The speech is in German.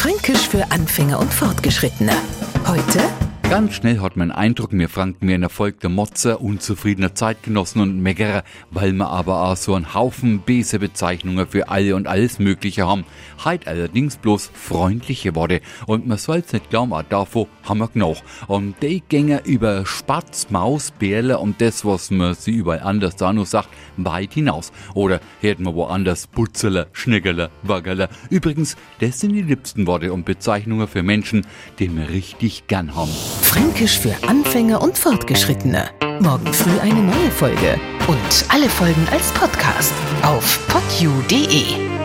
Fränkisch für Anfänger und Fortgeschrittene. Heute Ganz schnell hat man den Eindruck, wir Franken mir ein erfolgter Motzer, unzufriedener Zeitgenossen und Meckerer, weil wir aber auch so einen Haufen bese Bezeichnungen für alle und alles Mögliche haben. Heit allerdings bloß freundliche Worte und man soll's nicht glauben, auch davon haben wir genug. Und die gänge über Spatz, Maus, Bärle und das, was man sie überall anders da nur sagt, weit hinaus. Oder hätten wir woanders Putzele, Schniggele, Waggele. Übrigens, das sind die liebsten Worte und Bezeichnungen für Menschen, die wir richtig gern haben. Fränkisch für Anfänger und Fortgeschrittene. Morgen früh eine neue Folge. Und alle Folgen als Podcast auf podu.de.